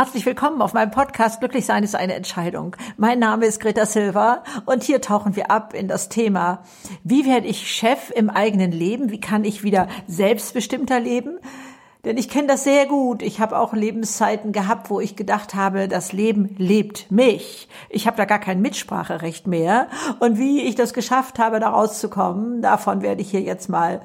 Herzlich willkommen auf meinem Podcast Glücklich sein ist eine Entscheidung. Mein Name ist Greta Silva und hier tauchen wir ab in das Thema, wie werde ich Chef im eigenen Leben? Wie kann ich wieder selbstbestimmter leben? Denn ich kenne das sehr gut. Ich habe auch Lebenszeiten gehabt, wo ich gedacht habe, das Leben lebt mich. Ich habe da gar kein Mitspracherecht mehr. Und wie ich das geschafft habe, da rauszukommen, davon werde ich hier jetzt mal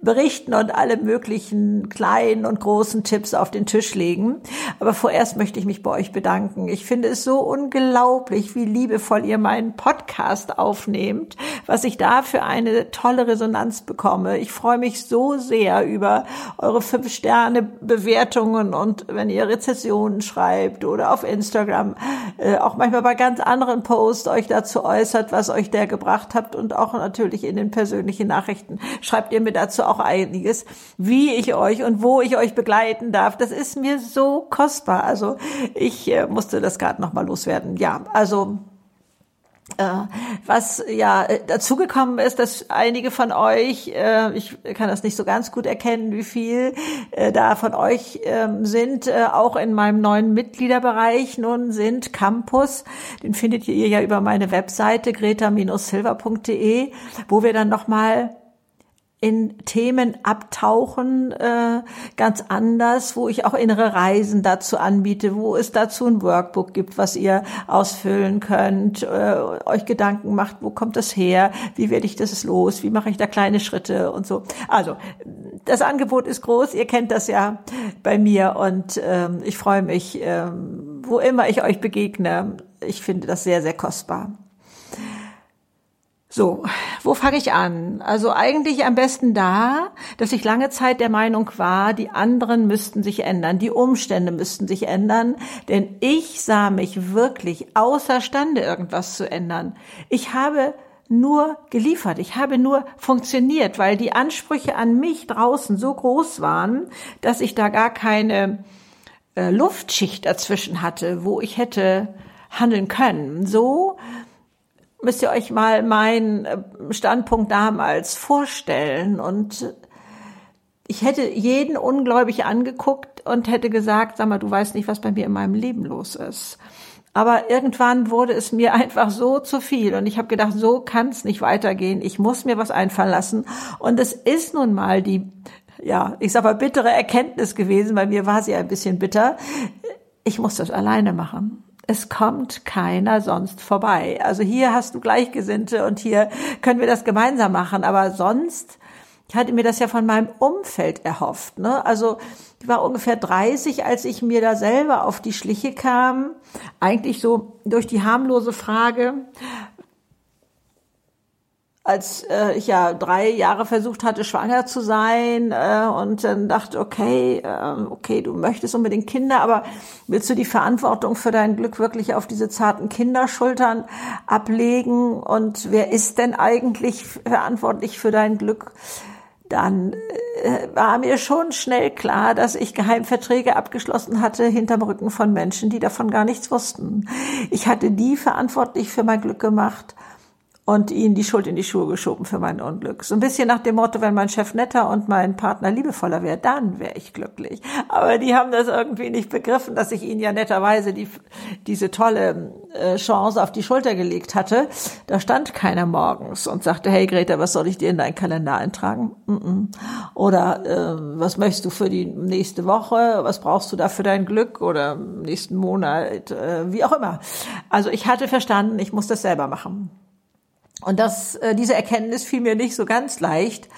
berichten und alle möglichen kleinen und großen Tipps auf den Tisch legen. Aber vorerst möchte ich mich bei euch bedanken. Ich finde es so unglaublich, wie liebevoll ihr meinen Podcast aufnehmt, was ich da für eine tolle Resonanz bekomme. Ich freue mich so sehr über eure fünf Sterne Bewertungen und wenn ihr Rezessionen schreibt oder auf Instagram, äh, auch manchmal bei ganz anderen Posts euch dazu äußert, was euch der gebracht habt und auch natürlich in den persönlichen Nachrichten schreibt ihr mir dazu auch einiges, wie ich euch und wo ich euch begleiten darf. Das ist mir so kostbar. Also ich äh, musste das gerade noch mal loswerden. Ja, also was ja äh, dazugekommen ist, dass einige von euch, äh, ich kann das nicht so ganz gut erkennen, wie viel da von euch ähm, sind, auch in meinem neuen Mitgliederbereich nun sind Campus. Den findet ihr ja über meine Webseite greta-silver.de, wo wir dann nochmal in Themen abtauchen, äh, ganz anders, wo ich auch innere Reisen dazu anbiete, wo es dazu ein Workbook gibt, was ihr ausfüllen könnt, äh, euch Gedanken macht, wo kommt das her, wie werde ich das los, wie mache ich da kleine Schritte und so. Also das Angebot ist groß, ihr kennt das ja bei mir und ähm, ich freue mich, ähm, wo immer ich euch begegne. Ich finde das sehr, sehr kostbar. So, wo fange ich an? Also eigentlich am besten da, dass ich lange Zeit der Meinung war, die anderen müssten sich ändern, die Umstände müssten sich ändern, denn ich sah mich wirklich außerstande, irgendwas zu ändern. Ich habe nur geliefert, ich habe nur funktioniert, weil die Ansprüche an mich draußen so groß waren, dass ich da gar keine äh, Luftschicht dazwischen hatte, wo ich hätte handeln können. So müsst ihr euch mal meinen äh, Standpunkt damals vorstellen. Und ich hätte jeden ungläubig angeguckt und hätte gesagt, sag mal, du weißt nicht, was bei mir in meinem Leben los ist. Aber irgendwann wurde es mir einfach so zu viel und ich habe gedacht, so kann es nicht weitergehen. Ich muss mir was einfallen lassen. Und es ist nun mal die, ja, ich sag mal, bittere Erkenntnis gewesen. Bei mir war sie ein bisschen bitter. Ich muss das alleine machen es kommt keiner sonst vorbei. Also hier hast du Gleichgesinnte und hier können wir das gemeinsam machen, aber sonst, ich hatte mir das ja von meinem Umfeld erhofft. Ne? Also ich war ungefähr 30, als ich mir da selber auf die Schliche kam, eigentlich so durch die harmlose Frage, als äh, ich ja drei Jahre versucht hatte, schwanger zu sein äh, und dann dachte, okay, äh, okay, du möchtest unbedingt Kinder, aber willst du die Verantwortung für dein Glück wirklich auf diese zarten Kinderschultern ablegen? Und wer ist denn eigentlich verantwortlich für dein Glück? Dann äh, war mir schon schnell klar, dass ich Geheimverträge abgeschlossen hatte hinterm Rücken von Menschen, die davon gar nichts wussten. Ich hatte die verantwortlich für mein Glück gemacht und ihnen die Schuld in die Schuhe geschoben für mein Unglück. So ein bisschen nach dem Motto, wenn mein Chef netter und mein Partner liebevoller wäre, dann wäre ich glücklich. Aber die haben das irgendwie nicht begriffen, dass ich ihnen ja netterweise die, diese tolle äh, Chance auf die Schulter gelegt hatte. Da stand keiner morgens und sagte, hey Greta, was soll ich dir in deinen Kalender eintragen? Oder äh, was möchtest du für die nächste Woche? Was brauchst du da für dein Glück oder nächsten Monat? Äh, wie auch immer. Also ich hatte verstanden, ich muss das selber machen. Und das, äh, diese Erkenntnis fiel mir nicht so ganz leicht,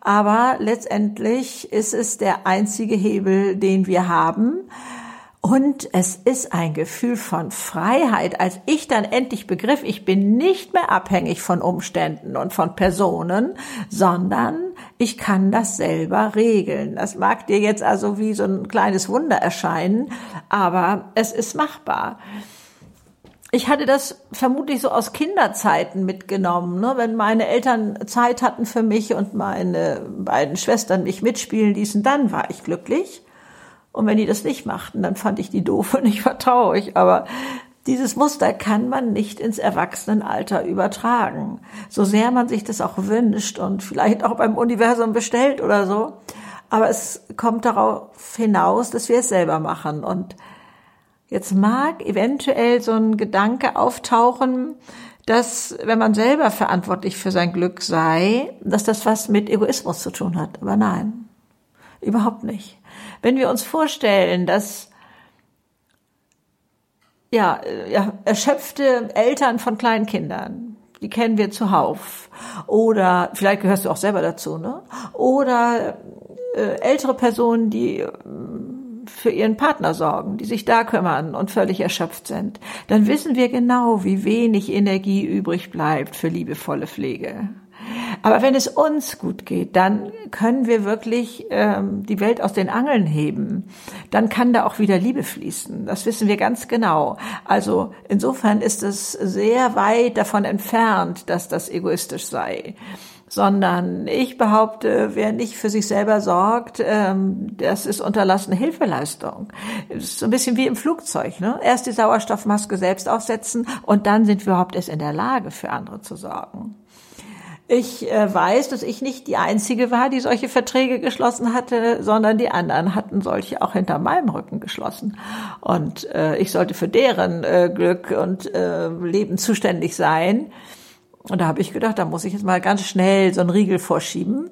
aber letztendlich ist es der einzige Hebel, den wir haben. Und es ist ein Gefühl von Freiheit, als ich dann endlich begriff, ich bin nicht mehr abhängig von Umständen und von Personen, sondern ich kann das selber regeln. Das mag dir jetzt also wie so ein kleines Wunder erscheinen, aber es ist machbar ich hatte das vermutlich so aus Kinderzeiten mitgenommen. Ne? Wenn meine Eltern Zeit hatten für mich und meine beiden Schwestern mich mitspielen ließen, dann war ich glücklich. Und wenn die das nicht machten, dann fand ich die doof und ich war traurig. Aber dieses Muster kann man nicht ins Erwachsenenalter übertragen. So sehr man sich das auch wünscht und vielleicht auch beim Universum bestellt oder so. Aber es kommt darauf hinaus, dass wir es selber machen. Und Jetzt mag eventuell so ein Gedanke auftauchen, dass wenn man selber verantwortlich für sein Glück sei, dass das was mit Egoismus zu tun hat. Aber nein, überhaupt nicht. Wenn wir uns vorstellen, dass ja, ja, erschöpfte Eltern von kleinen Kindern, die kennen wir zuhauf. Oder vielleicht gehörst du auch selber dazu, ne? Oder äh, ältere Personen, die für ihren Partner sorgen, die sich da kümmern und völlig erschöpft sind, dann wissen wir genau, wie wenig Energie übrig bleibt für liebevolle Pflege. Aber wenn es uns gut geht, dann können wir wirklich ähm, die Welt aus den Angeln heben. Dann kann da auch wieder Liebe fließen. Das wissen wir ganz genau. Also insofern ist es sehr weit davon entfernt, dass das egoistisch sei sondern ich behaupte, wer nicht für sich selber sorgt, ähm, das ist unterlassene Hilfeleistung. Das ist so ein bisschen wie im Flugzeug. Ne? Erst die Sauerstoffmaske selbst aufsetzen und dann sind wir überhaupt erst in der Lage, für andere zu sorgen. Ich äh, weiß, dass ich nicht die Einzige war, die solche Verträge geschlossen hatte, sondern die anderen hatten solche auch hinter meinem Rücken geschlossen. Und äh, ich sollte für deren äh, Glück und Leben zuständig sein. Und da habe ich gedacht, da muss ich jetzt mal ganz schnell so einen Riegel vorschieben.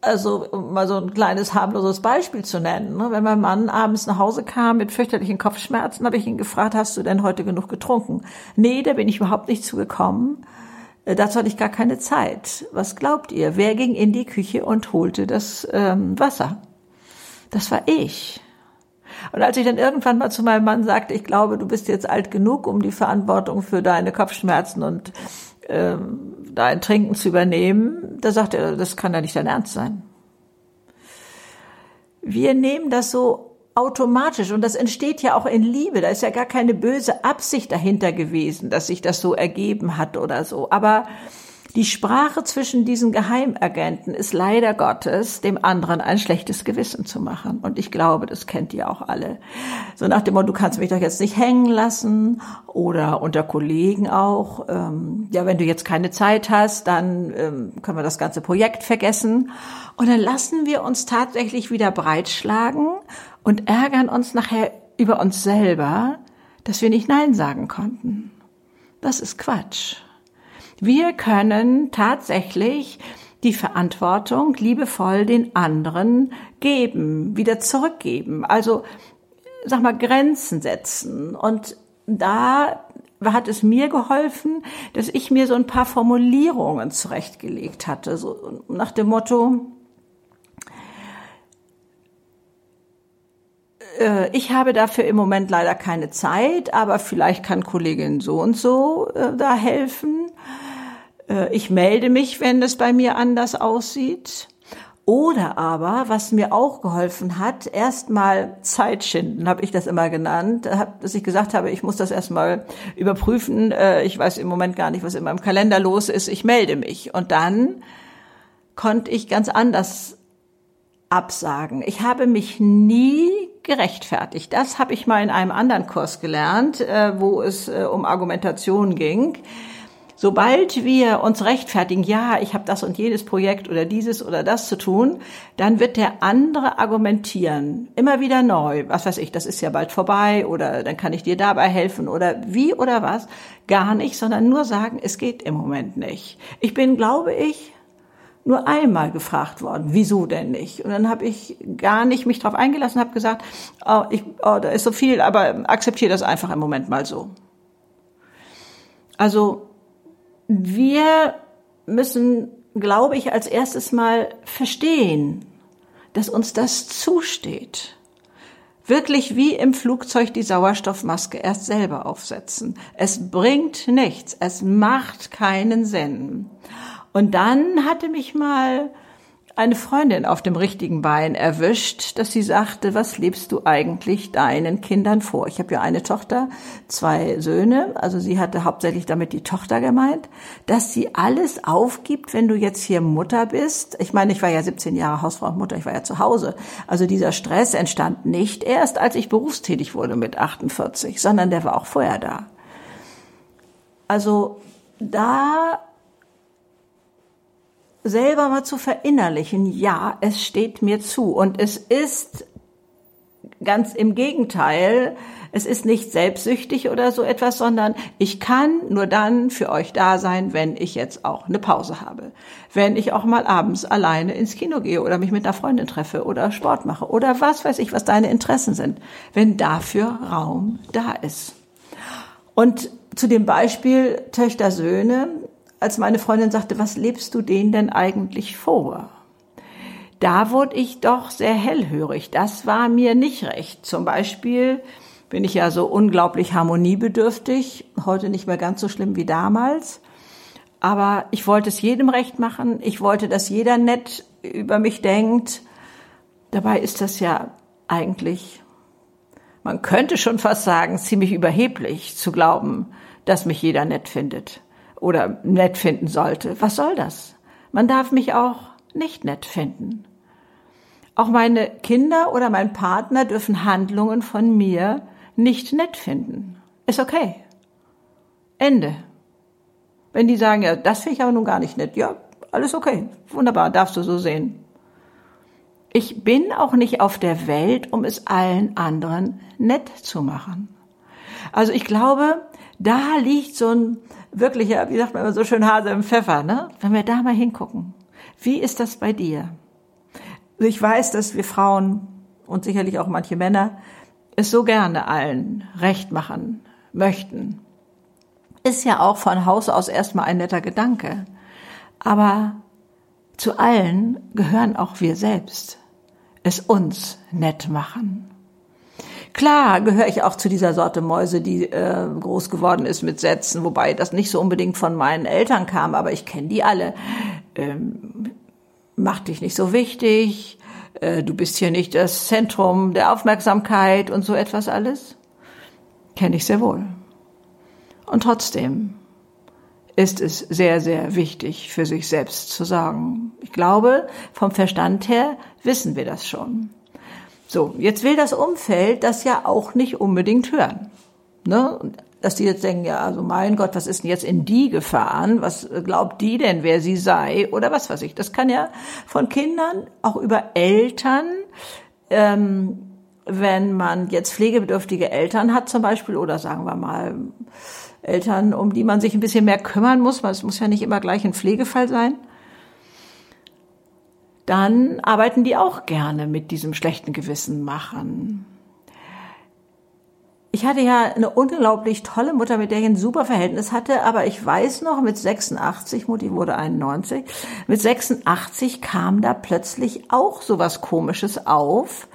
Also um mal so ein kleines harmloses Beispiel zu nennen. Ne? Wenn mein Mann abends nach Hause kam mit fürchterlichen Kopfschmerzen, habe ich ihn gefragt, hast du denn heute genug getrunken? Nee, da bin ich überhaupt nicht zugekommen. Äh, dazu hatte ich gar keine Zeit. Was glaubt ihr? Wer ging in die Küche und holte das ähm, Wasser? Das war ich. Und als ich dann irgendwann mal zu meinem Mann sagte, ich glaube, du bist jetzt alt genug, um die Verantwortung für deine Kopfschmerzen und ähm, dein Trinken zu übernehmen, da sagte er, das kann ja nicht dein Ernst sein. Wir nehmen das so automatisch und das entsteht ja auch in Liebe. Da ist ja gar keine böse Absicht dahinter gewesen, dass sich das so ergeben hat oder so. Aber die Sprache zwischen diesen Geheimagenten ist leider Gottes, dem anderen ein schlechtes Gewissen zu machen. Und ich glaube, das kennt ihr auch alle. So nach dem Motto, du kannst mich doch jetzt nicht hängen lassen oder unter Kollegen auch. Ähm, ja, wenn du jetzt keine Zeit hast, dann ähm, können wir das ganze Projekt vergessen. Und dann lassen wir uns tatsächlich wieder breitschlagen und ärgern uns nachher über uns selber, dass wir nicht Nein sagen konnten. Das ist Quatsch. Wir können tatsächlich die Verantwortung liebevoll den anderen geben, wieder zurückgeben. Also, sag mal, Grenzen setzen. Und da hat es mir geholfen, dass ich mir so ein paar Formulierungen zurechtgelegt hatte, so nach dem Motto, äh, ich habe dafür im Moment leider keine Zeit, aber vielleicht kann Kollegin so und so äh, da helfen. Äh, ich melde mich, wenn es bei mir anders aussieht. Oder aber, was mir auch geholfen hat, erstmal Zeit schinden, habe ich das immer genannt, dass ich gesagt habe, ich muss das erstmal überprüfen. Äh, ich weiß im Moment gar nicht, was in meinem Kalender los ist. Ich melde mich. Und dann konnte ich ganz anders absagen. Ich habe mich nie gerechtfertigt. Das habe ich mal in einem anderen Kurs gelernt, äh, wo es um Argumentation ging. Sobald wir uns rechtfertigen, ja, ich habe das und jenes Projekt oder dieses oder das zu tun, dann wird der andere argumentieren, immer wieder neu. Was weiß ich, das ist ja bald vorbei oder dann kann ich dir dabei helfen oder wie oder was. Gar nicht, sondern nur sagen, es geht im Moment nicht. Ich bin, glaube ich, nur einmal gefragt worden, wieso denn nicht? Und dann habe ich gar nicht mich darauf eingelassen, habe gesagt, oh, ich, oh, da ist so viel, aber akzeptiere das einfach im Moment mal so. Also wir müssen, glaube ich, als erstes mal verstehen, dass uns das zusteht. Wirklich wie im Flugzeug die Sauerstoffmaske erst selber aufsetzen. Es bringt nichts. Es macht keinen Sinn. Und dann hatte mich mal eine Freundin auf dem richtigen Bein erwischt, dass sie sagte, was lebst du eigentlich deinen Kindern vor? Ich habe ja eine Tochter, zwei Söhne, also sie hatte hauptsächlich damit die Tochter gemeint, dass sie alles aufgibt, wenn du jetzt hier Mutter bist. Ich meine, ich war ja 17 Jahre Hausfrau und Mutter, ich war ja zu Hause. Also dieser Stress entstand nicht erst, als ich berufstätig wurde mit 48, sondern der war auch vorher da. Also da selber mal zu verinnerlichen, ja, es steht mir zu und es ist Ganz im Gegenteil. Es ist nicht selbstsüchtig oder so etwas, sondern ich kann nur dann für euch da sein, wenn ich jetzt auch eine Pause habe. Wenn ich auch mal abends alleine ins Kino gehe oder mich mit einer Freundin treffe oder Sport mache oder was weiß ich, was deine Interessen sind. Wenn dafür Raum da ist. Und zu dem Beispiel Töchter Söhne, als meine Freundin sagte, was lebst du denen denn eigentlich vor? Da wurde ich doch sehr hellhörig. Das war mir nicht recht. Zum Beispiel bin ich ja so unglaublich harmoniebedürftig, heute nicht mehr ganz so schlimm wie damals. Aber ich wollte es jedem recht machen. Ich wollte, dass jeder nett über mich denkt. Dabei ist das ja eigentlich, man könnte schon fast sagen, ziemlich überheblich zu glauben, dass mich jeder nett findet oder nett finden sollte. Was soll das? Man darf mich auch nicht nett finden. Auch meine Kinder oder mein Partner dürfen Handlungen von mir nicht nett finden. Ist okay. Ende. Wenn die sagen, ja, das finde ich aber nun gar nicht nett, ja, alles okay. Wunderbar, darfst du so sehen. Ich bin auch nicht auf der Welt, um es allen anderen nett zu machen. Also ich glaube, da liegt so ein wirklicher, wie sagt man immer so schön, Hase im Pfeffer, ne? Wenn wir da mal hingucken. Wie ist das bei dir? Ich weiß, dass wir Frauen und sicherlich auch manche Männer es so gerne allen recht machen möchten. Ist ja auch von Haus aus erstmal ein netter Gedanke. Aber zu allen gehören auch wir selbst. Es uns nett machen. Klar gehöre ich auch zu dieser Sorte Mäuse, die äh, groß geworden ist mit Sätzen, wobei das nicht so unbedingt von meinen Eltern kam, aber ich kenne die alle. Ähm, mach dich nicht so wichtig, äh, du bist hier nicht das Zentrum der Aufmerksamkeit und so etwas alles? Kenne ich sehr wohl. Und trotzdem ist es sehr, sehr wichtig für sich selbst zu sagen. Ich glaube, vom Verstand her wissen wir das schon. So, jetzt will das Umfeld das ja auch nicht unbedingt hören. Ne? dass die jetzt denken, ja, also mein Gott, was ist denn jetzt in die gefahren? Was glaubt die denn, wer sie sei? Oder was weiß ich. Das kann ja von Kindern, auch über Eltern, ähm, wenn man jetzt pflegebedürftige Eltern hat zum Beispiel, oder sagen wir mal Eltern, um die man sich ein bisschen mehr kümmern muss, weil es muss ja nicht immer gleich ein Pflegefall sein, dann arbeiten die auch gerne mit diesem schlechten Gewissen machen. Ich hatte ja eine unglaublich tolle Mutter, mit der ich ein super Verhältnis hatte, aber ich weiß noch, mit 86, Mutti wurde 91, mit 86 kam da plötzlich auch sowas Komisches auf,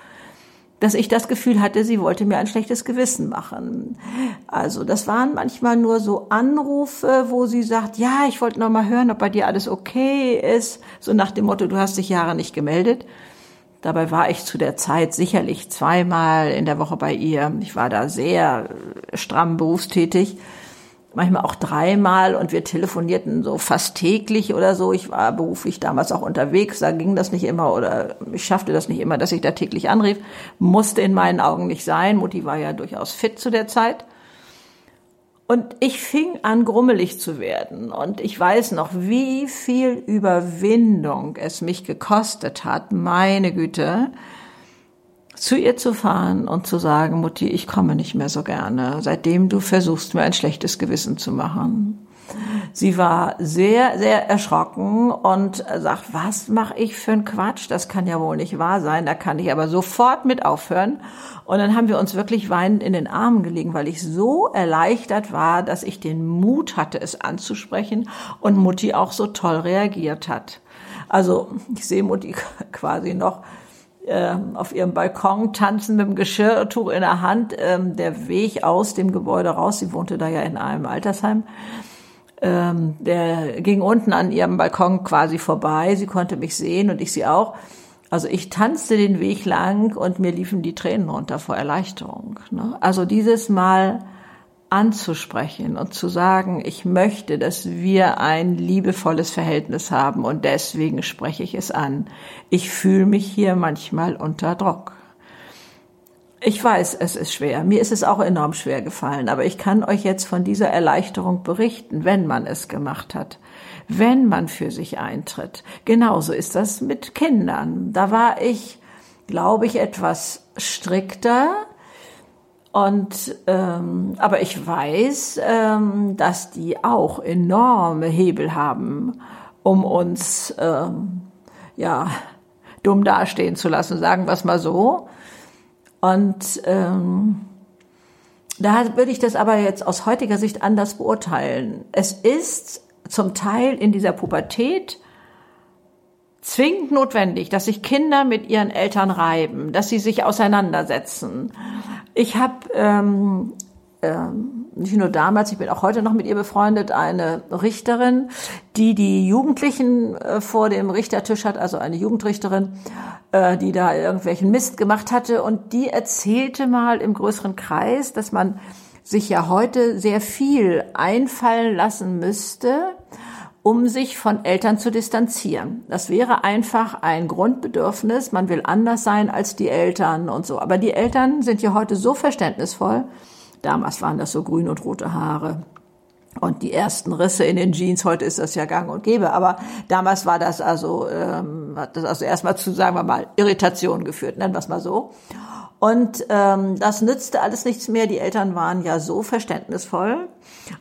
dass ich das Gefühl hatte, sie wollte mir ein schlechtes Gewissen machen. Also das waren manchmal nur so Anrufe, wo sie sagt, ja, ich wollte noch mal hören, ob bei dir alles okay ist, so nach dem Motto, du hast dich Jahre nicht gemeldet. Dabei war ich zu der Zeit sicherlich zweimal in der Woche bei ihr. Ich war da sehr stramm berufstätig, manchmal auch dreimal und wir telefonierten so fast täglich oder so. Ich war beruflich damals auch unterwegs, da ging das nicht immer oder ich schaffte das nicht immer, dass ich da täglich anrief. Musste in meinen Augen nicht sein. Mutti war ja durchaus fit zu der Zeit. Und ich fing an, grummelig zu werden. Und ich weiß noch, wie viel Überwindung es mich gekostet hat, meine Güte, zu ihr zu fahren und zu sagen, Mutti, ich komme nicht mehr so gerne, seitdem du versuchst, mir ein schlechtes Gewissen zu machen. Sie war sehr, sehr erschrocken und sagt, was mache ich für einen Quatsch? Das kann ja wohl nicht wahr sein. Da kann ich aber sofort mit aufhören. Und dann haben wir uns wirklich weinend in den Armen gelegen, weil ich so erleichtert war, dass ich den Mut hatte, es anzusprechen und Mutti auch so toll reagiert hat. Also ich sehe Mutti quasi noch auf ihrem Balkon tanzen mit dem Geschirrtuch in der Hand. Ähm, der Weg aus dem Gebäude raus, sie wohnte da ja in einem Altersheim, ähm, der ging unten an ihrem Balkon quasi vorbei. Sie konnte mich sehen und ich sie auch. Also ich tanzte den Weg lang und mir liefen die Tränen runter vor Erleichterung. Ne? Also dieses Mal anzusprechen und zu sagen, ich möchte, dass wir ein liebevolles Verhältnis haben und deswegen spreche ich es an. Ich fühle mich hier manchmal unter Druck. Ich weiß, es ist schwer. Mir ist es auch enorm schwer gefallen, aber ich kann euch jetzt von dieser Erleichterung berichten, wenn man es gemacht hat, wenn man für sich eintritt. Genauso ist das mit Kindern. Da war ich glaube ich, etwas strikter. Und ähm, aber ich weiß, ähm, dass die auch enorme Hebel haben, um uns ähm, ja dumm dastehen zu lassen, sagen wir es mal so. Und ähm, da würde ich das aber jetzt aus heutiger Sicht anders beurteilen. Es ist zum Teil in dieser Pubertät zwingend notwendig, dass sich Kinder mit ihren Eltern reiben, dass sie sich auseinandersetzen. Ich habe ähm, ähm, nicht nur damals, ich bin auch heute noch mit ihr befreundet, eine Richterin, die die Jugendlichen äh, vor dem Richtertisch hat, also eine Jugendrichterin, äh, die da irgendwelchen Mist gemacht hatte und die erzählte mal im größeren Kreis, dass man sich ja heute sehr viel einfallen lassen müsste, um sich von Eltern zu distanzieren. Das wäre einfach ein Grundbedürfnis. Man will anders sein als die Eltern und so. Aber die Eltern sind ja heute so verständnisvoll, Damals waren das so grün und rote Haare. Und die ersten Risse in den Jeans, heute ist das ja gang und gäbe, aber damals war das also, ähm, hat das also erstmal zu, sagen wir mal, Irritation geführt, nennen wir es mal so. Und ähm, das nützte alles nichts mehr. Die Eltern waren ja so verständnisvoll.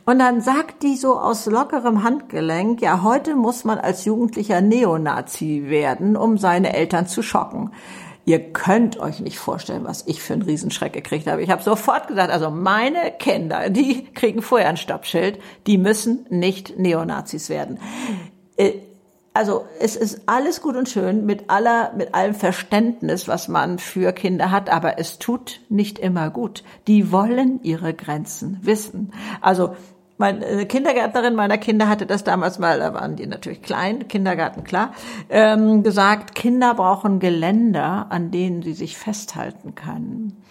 Und dann sagt die so aus lockerem Handgelenk, ja, heute muss man als Jugendlicher Neonazi werden, um seine Eltern zu schocken. Ihr könnt euch nicht vorstellen, was ich für einen Riesenschreck gekriegt habe. Ich habe sofort gesagt, also meine Kinder, die kriegen vorher ein Stoppschild, die müssen nicht Neonazis werden. Äh, also es ist alles gut und schön mit aller, mit allem Verständnis, was man für Kinder hat, aber es tut nicht immer gut. Die wollen ihre Grenzen wissen. Also meine Kindergärtnerin meiner Kinder hatte das damals mal, da waren die natürlich klein, Kindergarten klar, ähm, gesagt, Kinder brauchen Geländer, an denen sie sich festhalten können.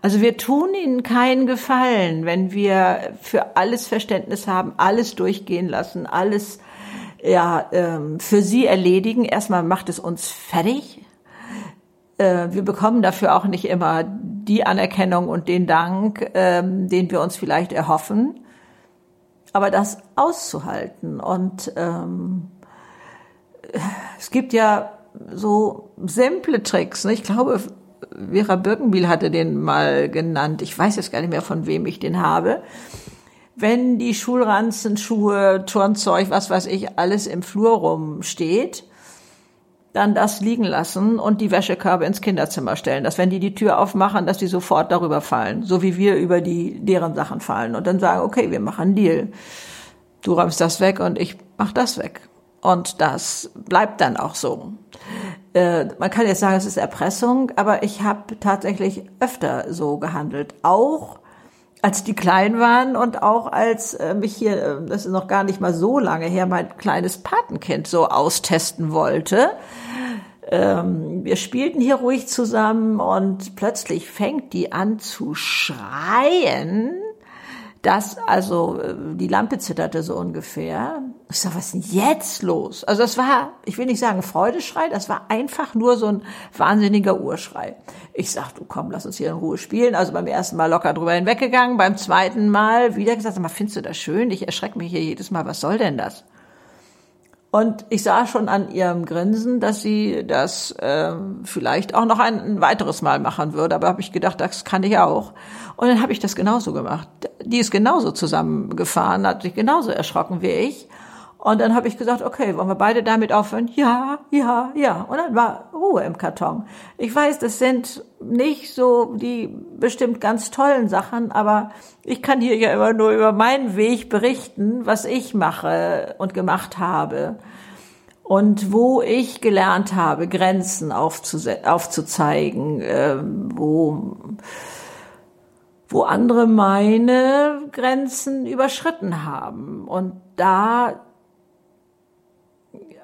Also wir tun ihnen keinen Gefallen, wenn wir für alles Verständnis haben, alles durchgehen lassen, alles ja ähm, für sie erledigen. Erstmal macht es uns fertig. Äh, wir bekommen dafür auch nicht immer die Anerkennung und den Dank, ähm, den wir uns vielleicht erhoffen aber das auszuhalten. Und ähm, es gibt ja so simple Tricks. Ne? Ich glaube, Vera Birkenbiel hatte den mal genannt. Ich weiß jetzt gar nicht mehr, von wem ich den habe. Wenn die Schulranzen, Schuhe, Turnzeug, was weiß ich, alles im Flur rumsteht, dann das liegen lassen und die Wäschekörbe ins Kinderzimmer stellen. Dass wenn die die Tür aufmachen, dass die sofort darüber fallen. So wie wir über die, deren Sachen fallen. Und dann sagen, okay, wir machen einen Deal. Du räumst das weg und ich mach das weg. Und das bleibt dann auch so. Äh, man kann jetzt sagen, es ist Erpressung, aber ich habe tatsächlich öfter so gehandelt. Auch als die klein waren und auch als mich hier, äh, das ist noch gar nicht mal so lange her, mein kleines Patenkind so austesten wollte. Ähm, wir spielten hier ruhig zusammen und plötzlich fängt die an zu schreien das, also äh, die Lampe zitterte so ungefähr. Ich sag, was ist denn jetzt los? Also das war, ich will nicht sagen Freudeschrei, das war einfach nur so ein wahnsinniger Urschrei. Ich sag, du komm, lass uns hier in Ruhe spielen. Also beim ersten Mal locker drüber hinweggegangen, beim zweiten Mal wieder gesagt, sag mal, findest du das schön? Ich erschrecke mich hier jedes Mal, was soll denn das? Und ich sah schon an ihrem Grinsen, dass sie das äh, vielleicht auch noch ein, ein weiteres Mal machen würde. Aber habe ich gedacht, das kann ich auch. Und dann habe ich das genauso gemacht. Die ist genauso zusammengefahren, hat sich genauso erschrocken wie ich. Und dann habe ich gesagt, okay, wollen wir beide damit aufhören? Ja, ja, ja. Und dann war Ruhe im Karton. Ich weiß, das sind nicht so die bestimmt ganz tollen Sachen, aber ich kann hier ja immer nur über meinen Weg berichten, was ich mache und gemacht habe. Und wo ich gelernt habe, Grenzen aufzuzeigen, äh, wo, wo andere meine Grenzen überschritten haben. Und da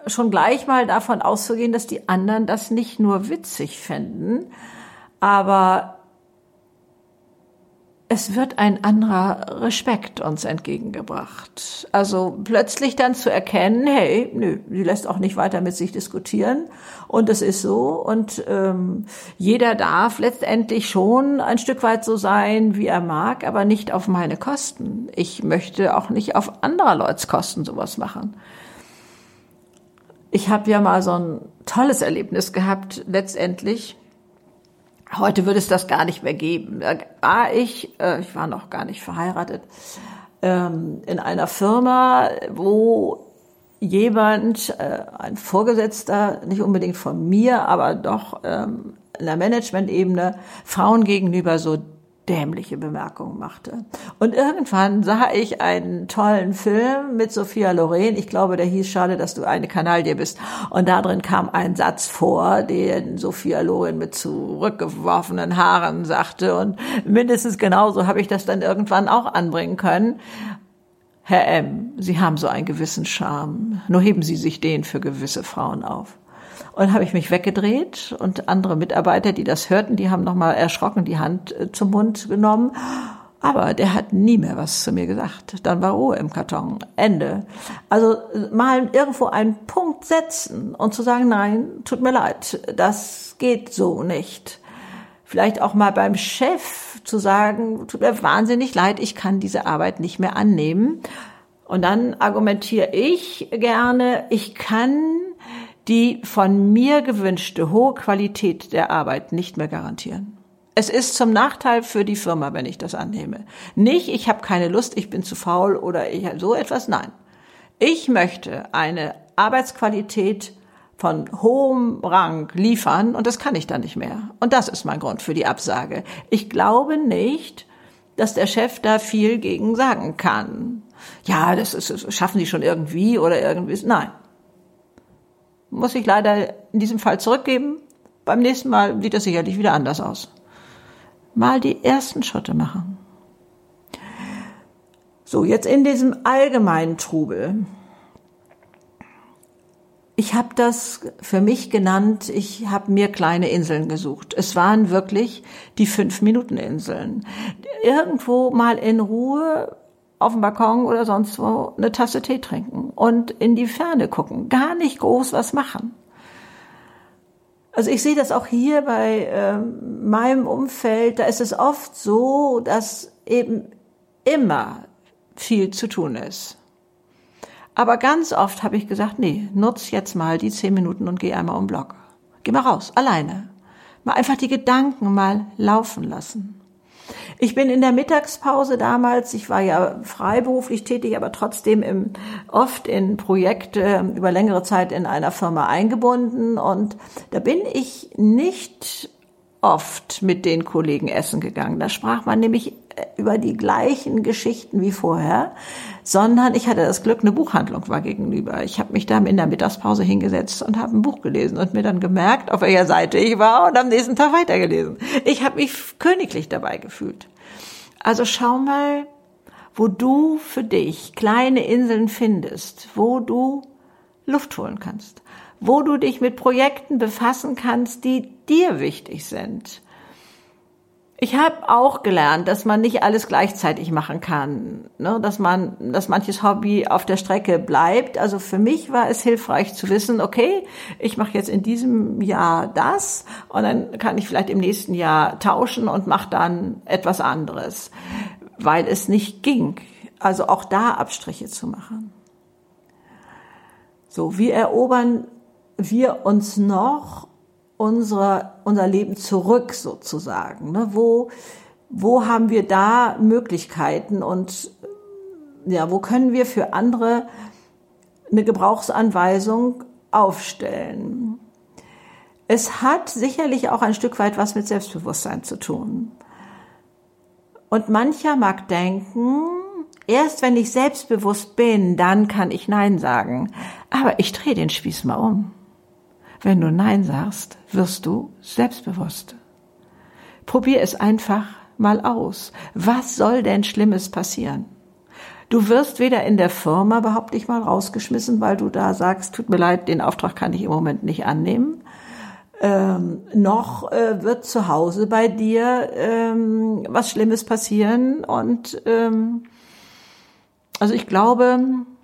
schon gleich mal davon auszugehen, dass die anderen das nicht nur witzig fänden, aber es wird ein anderer Respekt uns entgegengebracht. Also plötzlich dann zu erkennen, hey, nö, sie lässt auch nicht weiter mit sich diskutieren und es ist so und ähm, jeder darf letztendlich schon ein Stück weit so sein, wie er mag, aber nicht auf meine Kosten. Ich möchte auch nicht auf anderer Leute Kosten sowas machen. Ich habe ja mal so ein tolles Erlebnis gehabt, letztendlich. Heute würde es das gar nicht mehr geben. Da war ich, äh, ich war noch gar nicht verheiratet, ähm, in einer Firma, wo jemand, äh, ein Vorgesetzter, nicht unbedingt von mir, aber doch ähm, in der Management-Ebene, Frauen gegenüber so dämliche Bemerkungen machte. Und irgendwann sah ich einen tollen Film mit Sophia Loren. Ich glaube, der hieß Schade, dass du eine Kanaille bist. Und da drin kam ein Satz vor, den Sophia Loren mit zurückgeworfenen Haaren sagte. Und mindestens genauso habe ich das dann irgendwann auch anbringen können. Herr M., Sie haben so einen gewissen Charme. Nur heben Sie sich den für gewisse Frauen auf. Und habe ich mich weggedreht und andere Mitarbeiter, die das hörten, die haben nochmal erschrocken die Hand äh, zum Mund genommen. Aber der hat nie mehr was zu mir gesagt. Dann war Ruhe im Karton. Ende. Also mal irgendwo einen Punkt setzen und zu sagen, nein, tut mir leid, das geht so nicht. Vielleicht auch mal beim Chef zu sagen, tut mir wahnsinnig leid, ich kann diese Arbeit nicht mehr annehmen. Und dann argumentiere ich gerne, ich kann die von mir gewünschte hohe Qualität der Arbeit nicht mehr garantieren. Es ist zum Nachteil für die Firma, wenn ich das annehme. Nicht, ich habe keine Lust, ich bin zu faul oder ich so etwas. Nein. Ich möchte eine Arbeitsqualität von hohem Rang liefern und das kann ich dann nicht mehr. Und das ist mein Grund für die Absage. Ich glaube nicht, dass der Chef da viel gegen sagen kann. Ja, das, ist, das schaffen Sie schon irgendwie oder irgendwie. Nein muss ich leider in diesem Fall zurückgeben. Beim nächsten Mal sieht das sicherlich wieder anders aus. Mal die ersten Schritte machen. So, jetzt in diesem allgemeinen Trubel. Ich habe das für mich genannt, ich habe mir kleine Inseln gesucht. Es waren wirklich die Fünf-Minuten-Inseln. Irgendwo mal in Ruhe auf dem Balkon oder sonst wo eine Tasse Tee trinken und in die Ferne gucken. Gar nicht groß was machen. Also ich sehe das auch hier bei äh, meinem Umfeld. Da ist es oft so, dass eben immer viel zu tun ist. Aber ganz oft habe ich gesagt, nee, nutz jetzt mal die zehn Minuten und geh einmal um Block. Geh mal raus, alleine. Mal einfach die Gedanken mal laufen lassen. Ich bin in der Mittagspause damals, ich war ja freiberuflich tätig, aber trotzdem im, oft in Projekte über längere Zeit in einer Firma eingebunden. Und da bin ich nicht oft mit den Kollegen essen gegangen. Da sprach man nämlich äh, über die gleichen Geschichten wie vorher, sondern ich hatte das Glück, eine Buchhandlung war gegenüber. Ich habe mich da in der Mittagspause hingesetzt und habe ein Buch gelesen und mir dann gemerkt, auf welcher Seite ich war und am nächsten Tag weitergelesen. Ich habe mich königlich dabei gefühlt. Also schau mal, wo du für dich kleine Inseln findest, wo du Luft holen kannst, wo du dich mit Projekten befassen kannst, die dir wichtig sind. Ich habe auch gelernt, dass man nicht alles gleichzeitig machen kann, ne? dass man, dass manches Hobby auf der Strecke bleibt. Also für mich war es hilfreich zu wissen, okay, ich mache jetzt in diesem Jahr das und dann kann ich vielleicht im nächsten Jahr tauschen und mache dann etwas anderes, weil es nicht ging. Also auch da Abstriche zu machen. So, wie erobern wir uns noch unsere, unser Leben zurück sozusagen? Ne? Wo, wo haben wir da Möglichkeiten und ja, wo können wir für andere eine Gebrauchsanweisung aufstellen? Es hat sicherlich auch ein Stück weit was mit Selbstbewusstsein zu tun. Und mancher mag denken, erst wenn ich selbstbewusst bin, dann kann ich Nein sagen. Aber ich drehe den Spieß mal um. Wenn du Nein sagst, wirst du selbstbewusst. Probier es einfach mal aus. Was soll denn Schlimmes passieren? Du wirst weder in der Firma behaupte ich mal rausgeschmissen, weil du da sagst, tut mir leid, den Auftrag kann ich im Moment nicht annehmen. Ähm, noch äh, wird zu Hause bei dir ähm, was Schlimmes passieren. Und ähm, also ich glaube,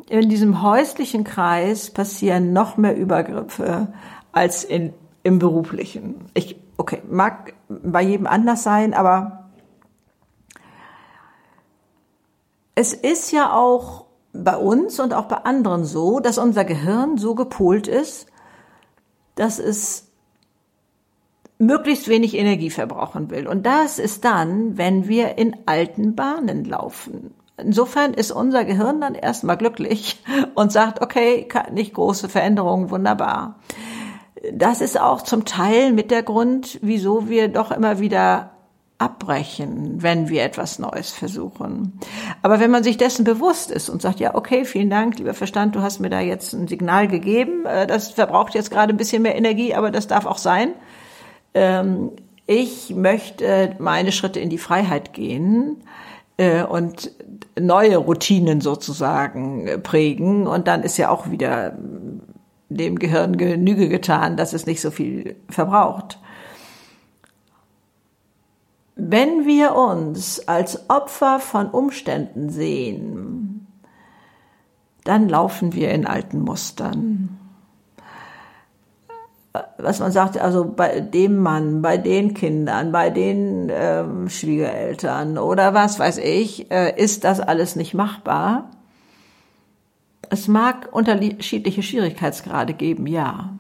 in diesem häuslichen Kreis passieren noch mehr Übergriffe als in, im beruflichen. Ich, okay, mag bei jedem anders sein, aber es ist ja auch bei uns und auch bei anderen so, dass unser Gehirn so gepolt ist, dass es möglichst wenig Energie verbrauchen will. Und das ist dann, wenn wir in alten Bahnen laufen. Insofern ist unser Gehirn dann erstmal glücklich und sagt, okay, nicht große Veränderungen, wunderbar. Das ist auch zum Teil mit der Grund, wieso wir doch immer wieder abbrechen, wenn wir etwas Neues versuchen. Aber wenn man sich dessen bewusst ist und sagt, ja, okay, vielen Dank, lieber Verstand, du hast mir da jetzt ein Signal gegeben, äh, das verbraucht jetzt gerade ein bisschen mehr Energie, aber das darf auch sein. Ähm, ich möchte meine Schritte in die Freiheit gehen äh, und neue Routinen sozusagen äh, prägen und dann ist ja auch wieder dem Gehirn Genüge getan, dass es nicht so viel verbraucht. Wenn wir uns als Opfer von Umständen sehen, dann laufen wir in alten Mustern. Was man sagt, also bei dem Mann, bei den Kindern, bei den ähm, Schwiegereltern oder was weiß ich, äh, ist das alles nicht machbar. Es mag unterschiedliche Schwierigkeitsgrade geben, ja.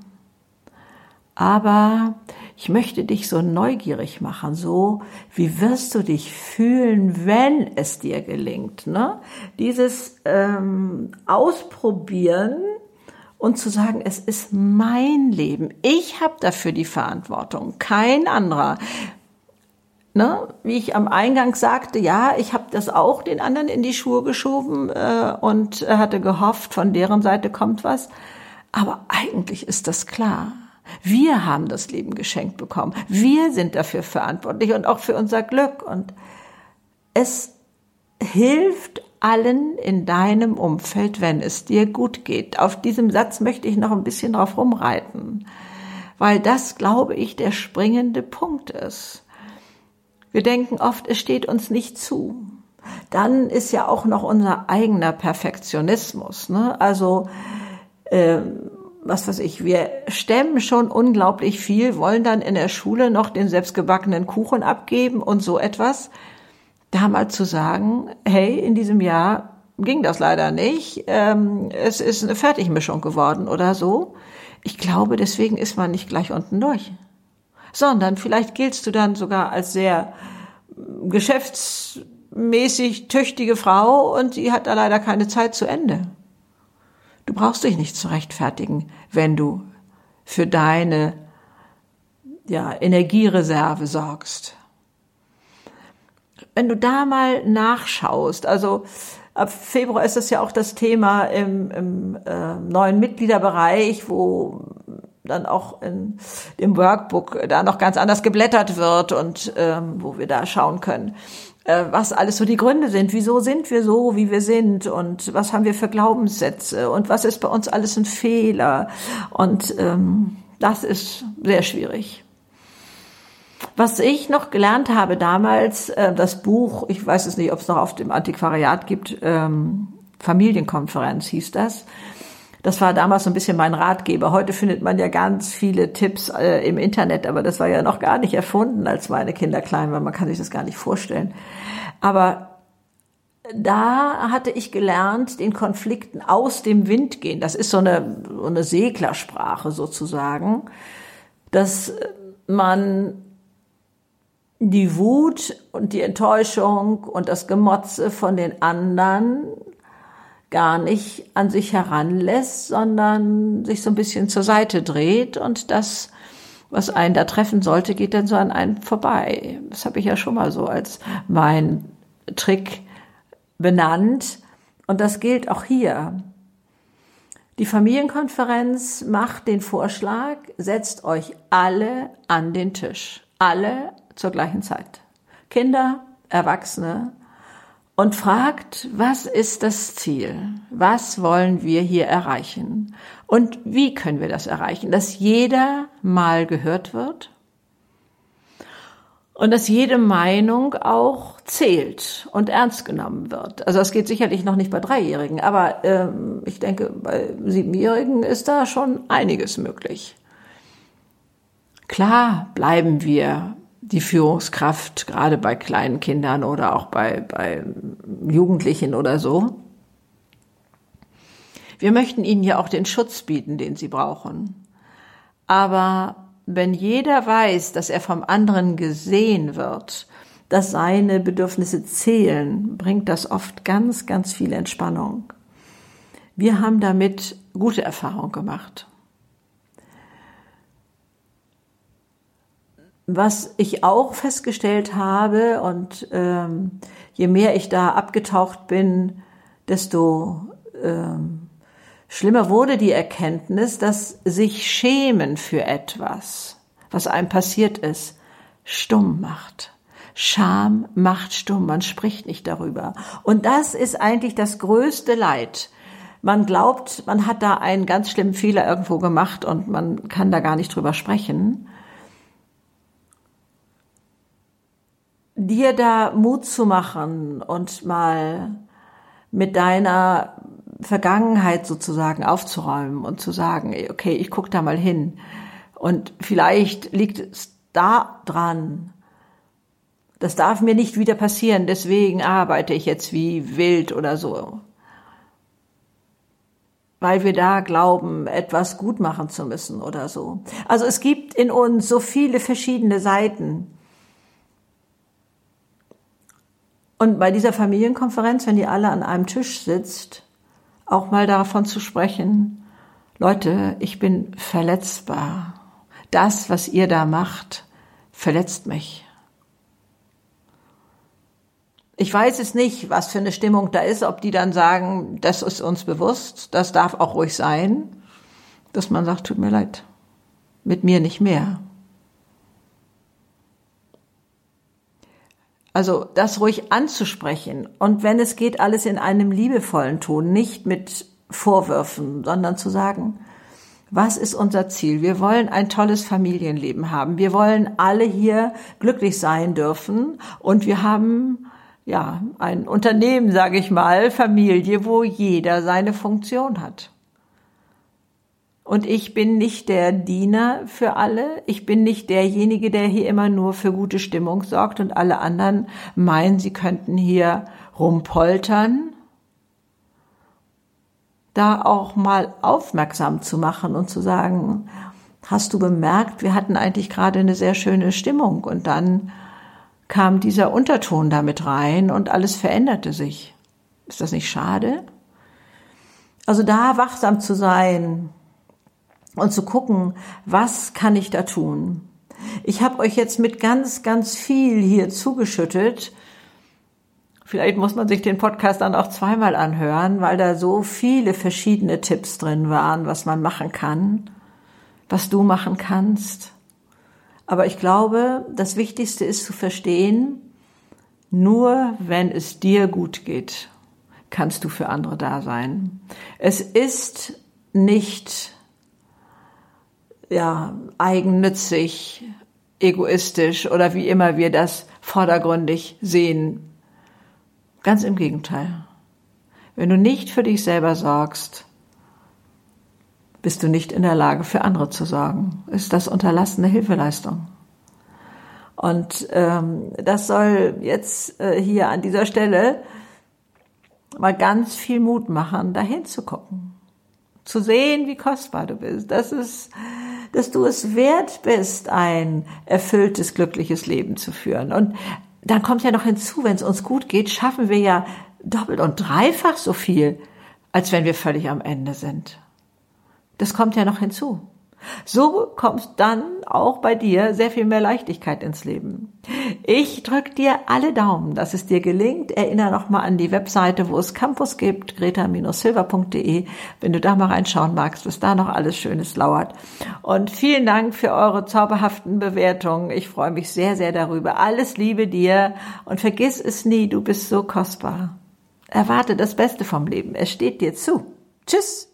Aber ich möchte dich so neugierig machen, so wie wirst du dich fühlen, wenn es dir gelingt. Ne? Dieses ähm, Ausprobieren und zu sagen, es ist mein Leben. Ich habe dafür die Verantwortung, kein anderer. Ne? Wie ich am Eingang sagte, ja, ich habe das auch den anderen in die Schuhe geschoben äh, und hatte gehofft, von deren Seite kommt was. Aber eigentlich ist das klar. Wir haben das Leben geschenkt bekommen. Wir sind dafür verantwortlich und auch für unser Glück. Und es hilft allen in deinem Umfeld, wenn es dir gut geht. Auf diesem Satz möchte ich noch ein bisschen drauf rumreiten, weil das, glaube ich, der springende Punkt ist. Wir denken oft, es steht uns nicht zu. Dann ist ja auch noch unser eigener Perfektionismus. Ne? Also ähm, was weiß ich, wir stemmen schon unglaublich viel, wollen dann in der Schule noch den selbstgebackenen Kuchen abgeben und so etwas. Da mal zu sagen, hey, in diesem Jahr ging das leider nicht, ähm, es ist eine Fertigmischung geworden oder so. Ich glaube, deswegen ist man nicht gleich unten durch. Sondern vielleicht giltst du dann sogar als sehr geschäftsmäßig tüchtige Frau und sie hat da leider keine Zeit zu Ende. Du brauchst dich nicht zu rechtfertigen, wenn du für deine ja, Energiereserve sorgst. Wenn du da mal nachschaust, also ab Februar ist das ja auch das Thema im, im äh, neuen Mitgliederbereich, wo dann auch in dem Workbook da noch ganz anders geblättert wird und ähm, wo wir da schauen können. Äh, was alles so die Gründe sind. Wieso sind wir so, wie wir sind? Und was haben wir für Glaubenssätze? Und was ist bei uns alles ein Fehler? Und ähm, das ist sehr schwierig. Was ich noch gelernt habe damals, äh, das Buch, ich weiß es nicht, ob es noch auf dem Antiquariat gibt, ähm, Familienkonferenz hieß das. Das war damals so ein bisschen mein Ratgeber. Heute findet man ja ganz viele Tipps äh, im Internet, aber das war ja noch gar nicht erfunden, als meine Kinder klein waren. Man kann sich das gar nicht vorstellen. Aber da hatte ich gelernt, den Konflikten aus dem Wind gehen. Das ist so eine, so eine Seglersprache sozusagen, dass man die Wut und die Enttäuschung und das Gemotze von den anderen gar nicht an sich heranlässt, sondern sich so ein bisschen zur Seite dreht und das, was einen da treffen sollte, geht dann so an einen vorbei. Das habe ich ja schon mal so als mein Trick benannt und das gilt auch hier. Die Familienkonferenz macht den Vorschlag, setzt euch alle an den Tisch. Alle zur gleichen Zeit. Kinder, Erwachsene, und fragt, was ist das Ziel? Was wollen wir hier erreichen? Und wie können wir das erreichen? Dass jeder mal gehört wird und dass jede Meinung auch zählt und ernst genommen wird. Also das geht sicherlich noch nicht bei Dreijährigen, aber ähm, ich denke, bei Siebenjährigen ist da schon einiges möglich. Klar bleiben wir die Führungskraft, gerade bei kleinen Kindern oder auch bei, bei Jugendlichen oder so. Wir möchten ihnen ja auch den Schutz bieten, den sie brauchen. Aber wenn jeder weiß, dass er vom anderen gesehen wird, dass seine Bedürfnisse zählen, bringt das oft ganz, ganz viel Entspannung. Wir haben damit gute Erfahrungen gemacht. Was ich auch festgestellt habe, und ähm, je mehr ich da abgetaucht bin, desto ähm, schlimmer wurde die Erkenntnis, dass sich Schämen für etwas, was einem passiert ist, stumm macht. Scham macht stumm, man spricht nicht darüber. Und das ist eigentlich das größte Leid. Man glaubt, man hat da einen ganz schlimmen Fehler irgendwo gemacht und man kann da gar nicht drüber sprechen. Dir da Mut zu machen und mal mit deiner Vergangenheit sozusagen aufzuräumen und zu sagen, okay, ich guck da mal hin. Und vielleicht liegt es da dran. Das darf mir nicht wieder passieren, deswegen arbeite ich jetzt wie wild oder so. Weil wir da glauben, etwas gut machen zu müssen oder so. Also es gibt in uns so viele verschiedene Seiten. Und bei dieser Familienkonferenz, wenn ihr alle an einem Tisch sitzt, auch mal davon zu sprechen, Leute, ich bin verletzbar. Das, was ihr da macht, verletzt mich. Ich weiß es nicht, was für eine Stimmung da ist, ob die dann sagen, das ist uns bewusst, das darf auch ruhig sein, dass man sagt, tut mir leid, mit mir nicht mehr. Also das ruhig anzusprechen und wenn es geht, alles in einem liebevollen Ton, nicht mit Vorwürfen, sondern zu sagen, was ist unser Ziel? Wir wollen ein tolles Familienleben haben. Wir wollen alle hier glücklich sein dürfen und wir haben ja ein Unternehmen, sage ich mal, Familie, wo jeder seine Funktion hat. Und ich bin nicht der Diener für alle. Ich bin nicht derjenige, der hier immer nur für gute Stimmung sorgt und alle anderen meinen, sie könnten hier rumpoltern. Da auch mal aufmerksam zu machen und zu sagen, hast du bemerkt, wir hatten eigentlich gerade eine sehr schöne Stimmung und dann kam dieser Unterton damit rein und alles veränderte sich. Ist das nicht schade? Also da wachsam zu sein, und zu gucken, was kann ich da tun. Ich habe euch jetzt mit ganz, ganz viel hier zugeschüttet. Vielleicht muss man sich den Podcast dann auch zweimal anhören, weil da so viele verschiedene Tipps drin waren, was man machen kann, was du machen kannst. Aber ich glaube, das Wichtigste ist zu verstehen, nur wenn es dir gut geht, kannst du für andere da sein. Es ist nicht ja, eigennützig, egoistisch oder wie immer wir das vordergründig sehen. Ganz im Gegenteil. Wenn du nicht für dich selber sorgst, bist du nicht in der Lage, für andere zu sorgen. Ist das unterlassene Hilfeleistung? Und ähm, das soll jetzt äh, hier an dieser Stelle mal ganz viel Mut machen, dahin zu gucken, zu sehen, wie kostbar du bist. Das ist dass du es wert bist, ein erfülltes, glückliches Leben zu führen. Und dann kommt ja noch hinzu, wenn es uns gut geht, schaffen wir ja doppelt und dreifach so viel, als wenn wir völlig am Ende sind. Das kommt ja noch hinzu. So kommt dann auch bei dir sehr viel mehr Leichtigkeit ins Leben. Ich drück dir alle Daumen, dass es dir gelingt. Erinnere nochmal an die Webseite, wo es Campus gibt, greta-silver.de, wenn du da mal reinschauen magst, was da noch alles Schönes lauert. Und vielen Dank für eure zauberhaften Bewertungen. Ich freue mich sehr, sehr darüber. Alles Liebe dir und vergiss es nie, du bist so kostbar. Erwarte das Beste vom Leben. Es steht dir zu. Tschüss.